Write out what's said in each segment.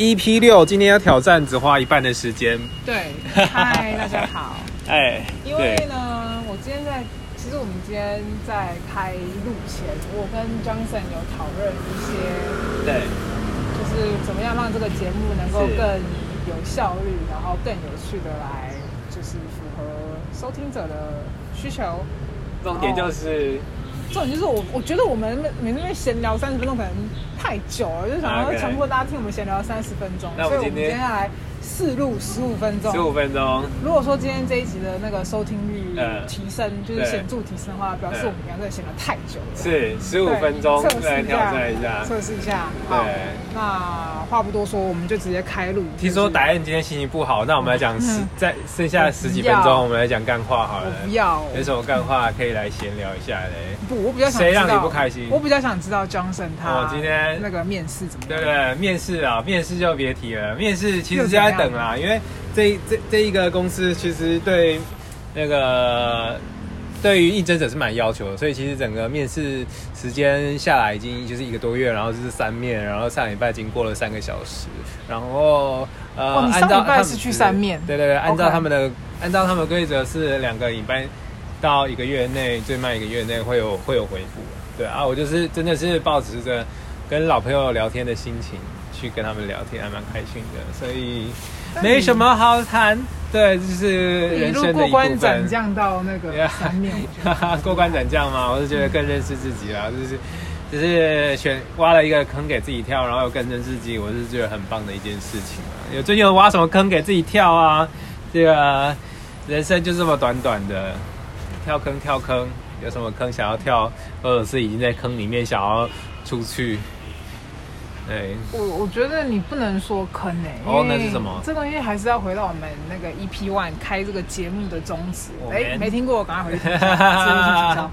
EP 六，今天要挑战只花一半的时间。对，嗨，大家好。哎，因为呢，我今天在，其实我们今天在开录前，我跟 Johnson 有讨论一些，对，就是怎么样让这个节目能够更有效率，然后更有趣的来，就是符合收听者的需求。重点就是。重点就是我，我觉得我们每次闲聊三十分钟可能太久了，就想要强迫大家听我们闲聊三十分钟，所以我们接下来。试录十五分钟，十五分钟。如果说今天这一集的那个收听率提升，就是显著提升的话，表示我们两个人闲的太久了。是十五分钟，来挑战一下，测试一下。好，那话不多说，我们就直接开录。听说达燕今天心情不好，那我们来讲十，在剩下十几分钟，我们来讲干话好了。不要，有什么干话可以来闲聊一下嘞？不，我比较想谁让你不开心？我比较想知道 Johnson 他今天那个面试怎么样？对对，面试啊，面试就别提了。面试其实就在等。啊，因为这这这一个公司其实对那个对于应征者是蛮要求的，所以其实整个面试时间下来已经就是一个多月，然后就是三面，然后上礼拜已经过了三个小时，然后呃，哦、上礼拜是去三面，对对对，按照他们的.按照他们的规则是两个礼拜到一个月内，最慢一个月内会有会有回复，对啊，我就是真的是抱持着跟老朋友聊天的心情去跟他们聊天，还蛮开心的，所以。没什么好谈，对，就是人生的一部分。过关斩将到那个三面，过关斩将嘛，我是觉得更认识自己啦，就是就是选挖了一个坑给自己跳，然后又更认识自己，我是觉得很棒的一件事情啊。有最近有挖什么坑给自己跳啊？这个人生就这么短短的，跳坑跳坑，有什么坑想要跳，或者是已经在坑里面想要出去？对我我觉得你不能说坑诶、欸，哦，那是什么？这东西还是要回到我们那个 EP One 开这个节目的宗旨。哎，没听过，我赶快回去听。哈哈哈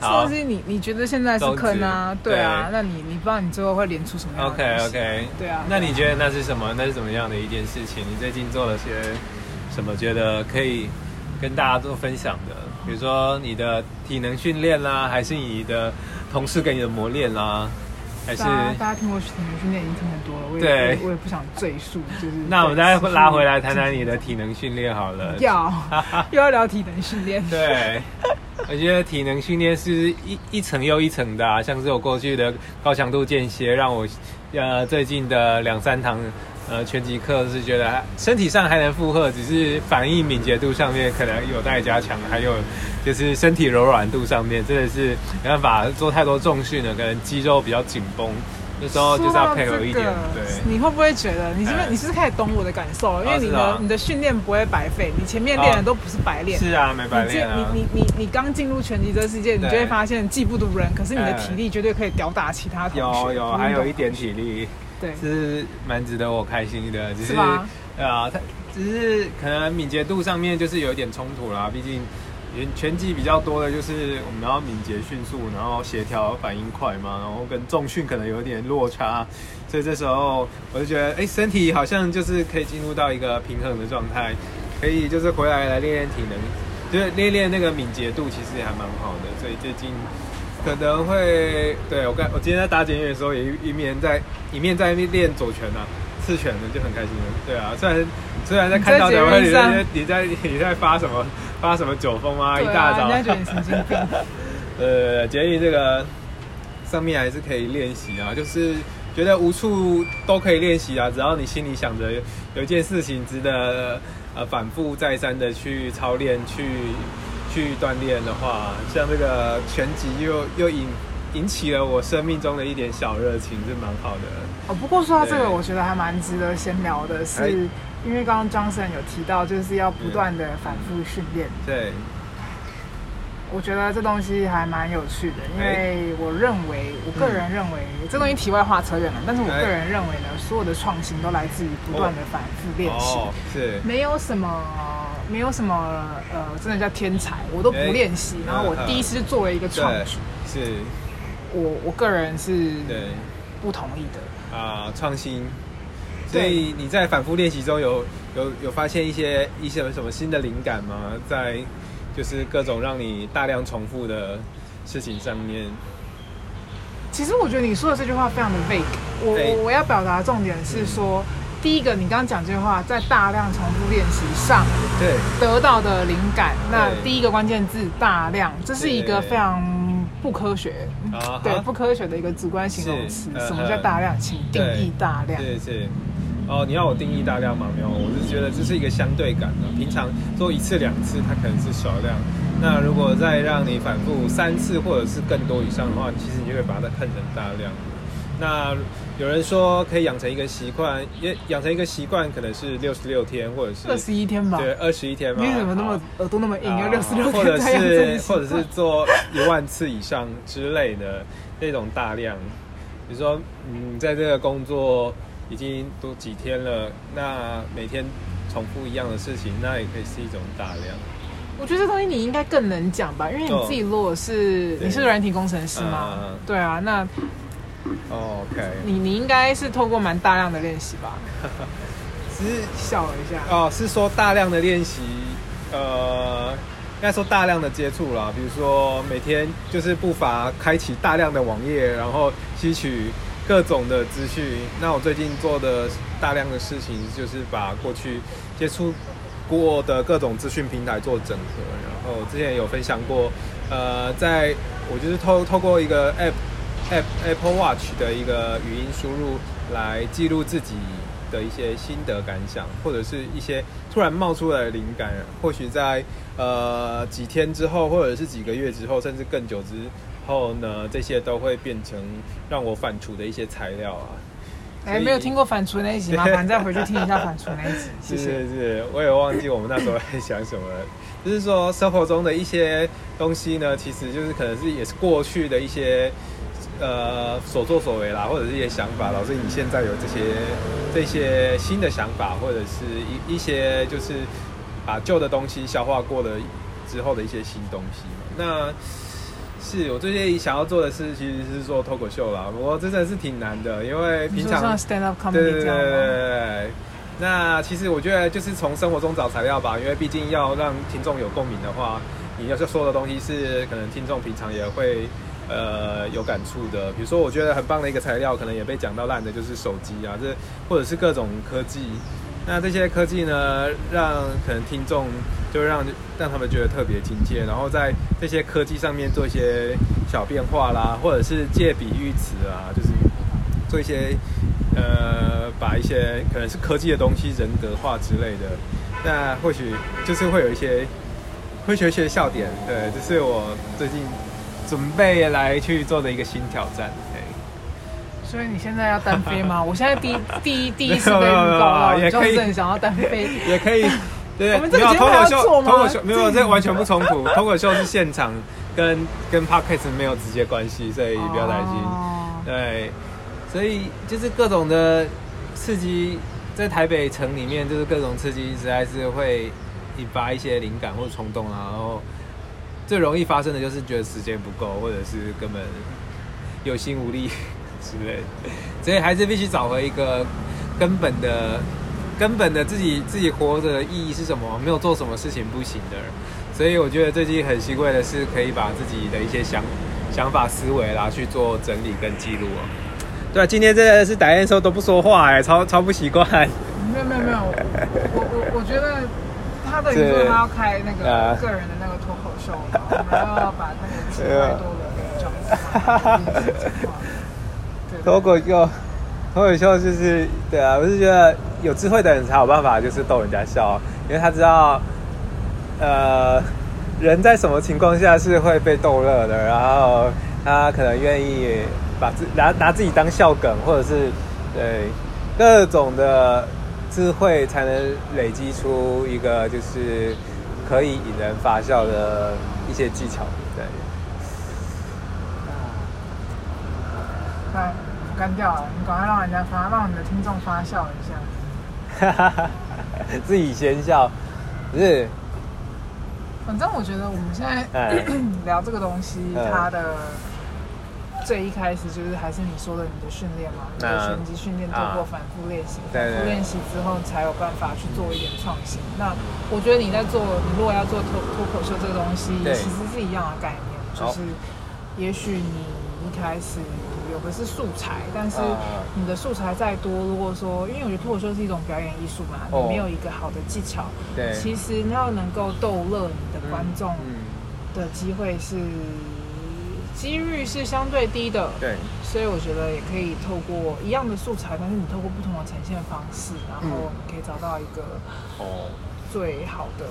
这东西你你觉得现在是坑啊？对啊，那你你不知道你最后会连出什么样？OK OK，对啊。那你觉得那是什么？那是怎么样的一件事情？你最近做了些什么？觉得可以跟大家做分享的？比如说你的体能训练啦，还是你的同事给你的磨练啦？还是大家，听过体能训练已经听很多了，我也对我也不想赘述，就是。那我们再拉回来谈谈你的体能训练好了。要，又要聊体能训练。对，我觉得体能训练是一一层又一层的，啊，像是我过去的高强度间歇，让我呃最近的两三堂。呃，拳击课是觉得身体上还能负荷，只是反应敏捷度上面可能有待加强，还有就是身体柔软度上面真的是没办法做太多重训了，可能肌肉比较紧绷，那时候就是要配合一点。对，你会不会觉得你是不是你是不是开始懂我的感受？因为你的你的训练不会白费，你前面练的都不是白练。是啊，没白练。你你你你刚进入拳击这个世界，你就会发现技不如人，可是你的体力绝对可以吊打其他同学。有有，还有一点体力。对，是蛮值得我开心的，只是，啊，他只是可能敏捷度上面就是有一点冲突啦。毕竟拳击比较多的就是我们要敏捷迅速，然后协调反应快嘛，然后跟重训可能有点落差，所以这时候我就觉得，哎，身体好像就是可以进入到一个平衡的状态，可以就是回来来练练体能，就是练练那个敏捷度，其实也还蛮好的，所以最近。可能会对我刚我今天在打检验的时候，也一面在一面在练左拳啊，刺拳的就很开心了。对啊，虽然虽然在看到两位你在你在你在发什么发什么酒疯啊，一大早。人家觉得你神经病。呃，建议这个上面还是可以练习啊，就是觉得无处都可以练习啊，只要你心里想着有一件事情值得呃反复再三的去操练去。去锻炼的话，像这个拳击又又引引起了我生命中的一点小热情，是蛮好的。哦，不过说到这个，我觉得还蛮值得先聊的是，是因为刚刚 Johnson 有提到，就是要不断的反复训练。对，我觉得这东西还蛮有趣的，因为我认为，我个人认为，嗯、这东西题外话扯远了，但是我个人认为呢，所有的创新都来自于不断的反复练习，是没有什么。没有什么呃，真的叫天才，我都不练习。欸、然后我第一次作为一个创举，是，我我个人是对不同意的啊，创新。所以你在反复练习中有有有发现一些一些什么新的灵感吗？在就是各种让你大量重复的事情上面。其实我觉得你说的这句话非常的 vague。我我我要表达的重点是说。第一个，你刚刚讲这句话，在大量重复练习上，对得到的灵感，那第一个关键字大量，这是一个非常不科学，对不科学的一个主观形容词。什么叫大量？请定义大量。对对。哦，你要我定义大量吗？没有，我是觉得这是一个相对感的。平常做一次两次，它可能是少量。那如果再让你反复三次或者是更多以上的话，其实你就会把它看成大量。那有人说可以养成一个习惯，也养成一个习惯可能是六十六天，或者是二十一天吧？对，二十一天吧。你怎么那么耳朵那么硬？要六十六天，或者是或者是做一万次以上之类的那种大量。比如说，嗯，在这个工作。已经都几天了，那每天重复一样的事情，那也可以是一种大量。我觉得这东西你应该更能讲吧，因为你自己如果是、oh, 你是软体工程师吗？Uh, 对啊，那、oh,，OK，你你应该是透过蛮大量的练习吧？只是笑了一下。哦，oh, 是说大量的练习，呃，应该说大量的接触啦，比如说每天就是不乏开启大量的网页，然后吸取。各种的资讯，那我最近做的大量的事情就是把过去接触过的各种资讯平台做整合。然后之前有分享过，呃，在我就是透透过一个 App App Apple Watch 的一个语音输入来记录自己的一些心得感想，或者是一些突然冒出来的灵感。或许在呃几天之后，或者是几个月之后，甚至更久之。后呢，这些都会变成让我反刍的一些材料啊。哎，没有听过反刍那一集吗？麻烦再回去听一下反刍那一集。谢谢。是是是，我也忘记我们那时候在想什么了。就是说，生活中的一些东西呢，其实就是可能是也是过去的一些呃所作所为啦，或者是一些想法，老师你现在有这些这些新的想法，或者是一一些就是把旧的东西消化过了之后的一些新东西嘛。那是我最近想要做的事，其实是做脱口秀啦。不过真的是挺难的，因为平常像 stand up comedy 对对对对对。那其实我觉得就是从生活中找材料吧，因为毕竟要让听众有共鸣的话，你要是说的东西是可能听众平常也会呃有感触的。比如说，我觉得很棒的一个材料，可能也被讲到烂的，就是手机啊，这或者是各种科技。那这些科技呢，让可能听众就让让他们觉得特别亲切，然后在这些科技上面做一些小变化啦，或者是借比喻词啊，就是做一些呃，把一些可能是科技的东西人格化之类的。那或许就是会有一些会有一些笑点，对，这是我最近准备来去做的一个新挑战。所以你现在要单飞吗？我现在第一第一第一次被预告了，就是很想要单飞，也可以。对，我们这个节目还要做吗？脱口秀没有，这完全不冲突。脱口秀是现场跟跟 podcast 没有直接关系，所以不要担心。对，所以就是各种的刺激，在台北城里面，就是各种刺激，实在是会引发一些灵感或冲动啊。然后最容易发生的就是觉得时间不够，或者是根本有心无力。之类的，所以还是必须找回一个根本的、根本的自己自己活着的意义是什么？没有做什么事情不行的。所以我觉得最近很欣慰的是，可以把自己的一些想想法、思维啦去做整理跟记录哦。对啊，今天真的是打的时候都不说话哎，超超不习惯。没有没有没有，我我我觉得他等于说他要开那个个人的我们要把那个机会多的那个讲话。脱口秀，脱口秀就是对。啊，我是觉得有智慧的人才有办法，就是逗人家笑，因为他知道，呃，人在什么情况下是会被逗乐的，然后他可能愿意把自拿拿自己当笑梗，或者是对各种的智慧，才能累积出一个就是可以引人发笑的一些技巧，对。那，干掉了！你赶快让人家发，让你的听众发笑一下。哈哈，自己先笑，不是？反正我觉得我们现在、嗯、聊这个东西，嗯、它的最一开始就是还是你说的你的训练嘛，你的拳击训练通过反复练习，反复练习之后才有办法去做一点创新。嗯、那我觉得你在做，你如果要做脱脱口秀这个东西，其实是一样的概念，就是也许你一开始。有的是素材，但是你的素材再多，如果说，因为我觉得脱口秀是一种表演艺术嘛，你没有一个好的技巧，对，其实你要能够逗乐你的观众的机会是几率是相对低的，对，所以我觉得也可以透过一样的素材，但是你透过不同的呈现方式，然后你可以找到一个哦。最好的。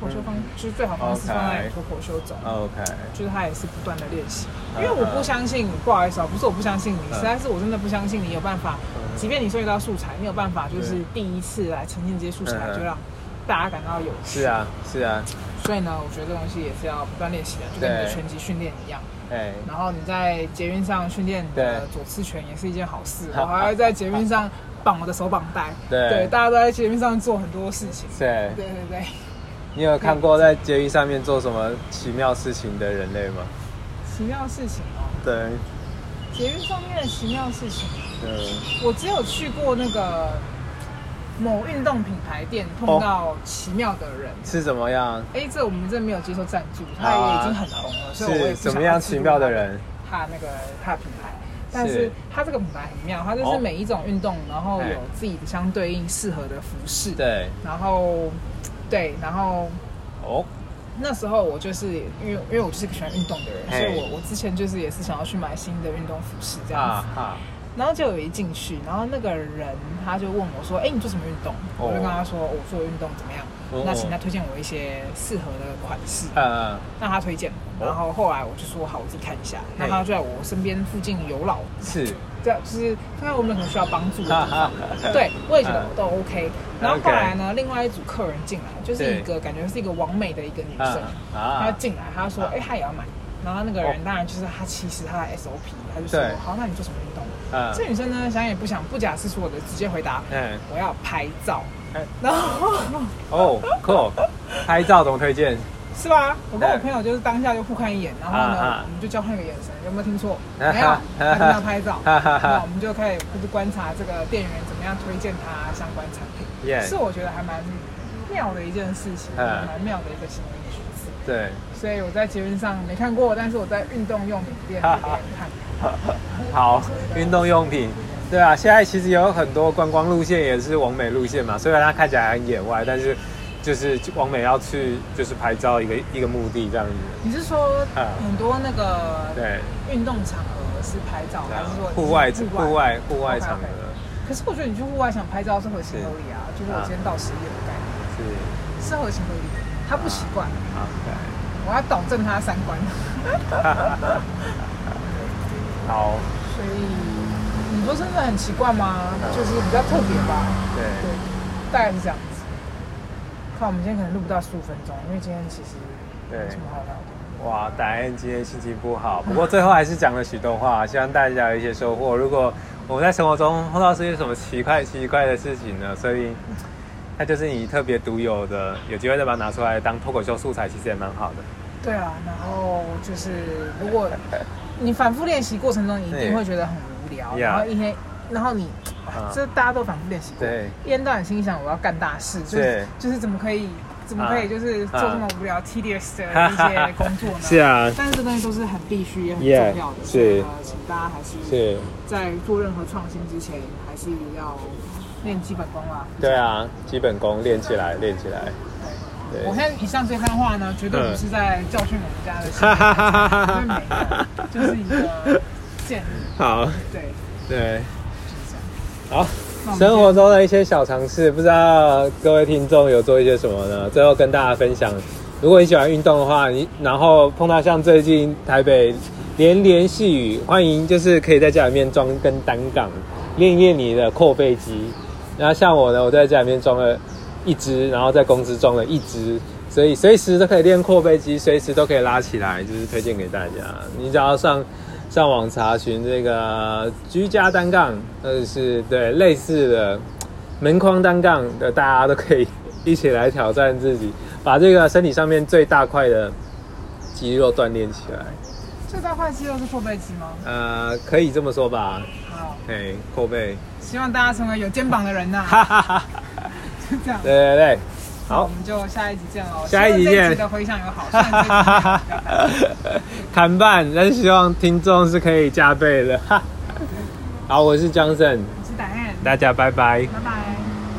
脱口秀方就是最好方式放在脱口秀走，OK，就是他也是不断的练习，因为我不相信，不好意思啊，不是我不相信你，实在是我真的不相信你有办法，即便你收集到素材，你有办法就是第一次来呈现这些素材，就让大家感到有趣。是啊，是啊。所以呢，我觉得这东西也是要不断练习的，就跟你的拳击训练一样。对。然后你在捷运上训练你的左刺拳也是一件好事，我还要在捷运上绑我的手绑带。对，大家都在捷运上做很多事情。对，对对对。你有看过在捷运上面做什么奇妙事情的人类吗？奇妙事情哦。对。捷运上面的奇妙事情。对。我只有去过那个某运动品牌店，碰到奇妙的人。是怎么样？哎，这我们这没有接受赞助，他也已经很红了，所以我也是怎么样奇妙的人？他那个他的品牌，但是他这个品牌很妙，他就是每一种运动，然后有自己的相对应适合的服饰。对。然后。对，然后哦，那时候我就是因为因为我就是个喜欢运动的人，所以我我之前就是也是想要去买新的运动服饰这样子，然后就有一进去，然后那个人他就问我说：“哎，你做什么运动？”我就跟他说：“我做运动怎么样？”那请他推荐我一些适合的款式，嗯，让他推荐，然后后来我就说：“好，我自己看一下。”那他就在我身边附近游老，是。这样就是看看我们可能需要帮助的地方，对，我也觉得都 OK。然后后来呢，另外一组客人进来，就是一个感觉是一个完美的一个女生，她进来，她说：“哎，她也要买。”然后那个人当然就是她，其实她的 SOP，她就说：“好，那你做什么运动？”这女生呢，想也不想，不假思索的直接回答：“嗯我要拍照。”然后哦，cool，拍照怎么推荐？是吧？我跟我朋友就是当下就互看一眼，然后呢，我们就交换个眼神，有没有听错？没有，他就要拍照。那我们就可以就是观察这个店员怎么样推荐他相关产品，是我觉得还蛮妙的一件事情，蛮妙的一个行为举止。对，所以我在捷运上没看过，但是我在运动用品店里面看。好，运动用品，对啊，现在其实有很多观光路线也是王美路线嘛，虽然它看起来很野外，但是。就是王美要去，就是拍照一个一个目的这样子。你是说很多那个对运动场合是拍照，还是说户外户外户外场合？可是我觉得你去户外想拍照是合情合理啊，就是我今天到十一的概念是是合情合理的。他不习惯，我要导正他三观。好，所以你说真的很奇怪吗？就是比较特别吧？对对，大概是这样。子。看我们今天可能录不到十五分钟，因为今天其实没什么好聊的。哇，戴安今天心情不好，不过最后还是讲了许多话，希望大家有一些收获。如果我们在生活中碰到这些什么奇怪奇怪的事情呢，所以那就是你特别独有的，有机会再把它拿出来当脱口秀素材，其实也蛮好的。对啊，然后就是如果你反复练习过程中，你一定会觉得很无聊，然后一天。然后你，这大家都反复练习过，一天到晚心想我要干大事，就是就是怎么可以，怎么可以就是做这么无聊 tedious 的一些工作呢？是啊，但是这东西都是很必须也、很重要的，所以呢，请大家还是在做任何创新之前，还是要练基本功啊。对啊，基本功练起来，练起来。对，我现在以上这番话呢，绝对不是在教训我们家的，哈哈哈哈哈，没有，就是一个建议。好，对对。好，生活中的一些小尝试，不知道各位听众有做一些什么呢？最后跟大家分享，如果你喜欢运动的话，你然后碰到像最近台北连连细雨，欢迎就是可以在家里面装根单杠，练一练你的阔背肌。然后像我呢，我在家里面装了一支，然后在公司装了一支，所以随时都可以练阔背肌，随时都可以拉起来，就是推荐给大家。你只要上。上网查询这个居家单杠，或者是对类似的门框单杠的，大家都可以一起来挑战自己，把这个身体上面最大块的肌肉锻炼起来。最大块肌肉是阔背肌吗？呃，可以这么说吧。好，哎，阔背。希望大家成为有肩膀的人呐。哈哈哈。就 这样。对对对。好，我们就下一集见喽。下一集见。的回响有好，哈哈哈哈看办，但是希望听众是可以加倍的。好，我是 Johnson，我是 Diane，大家拜拜，拜拜。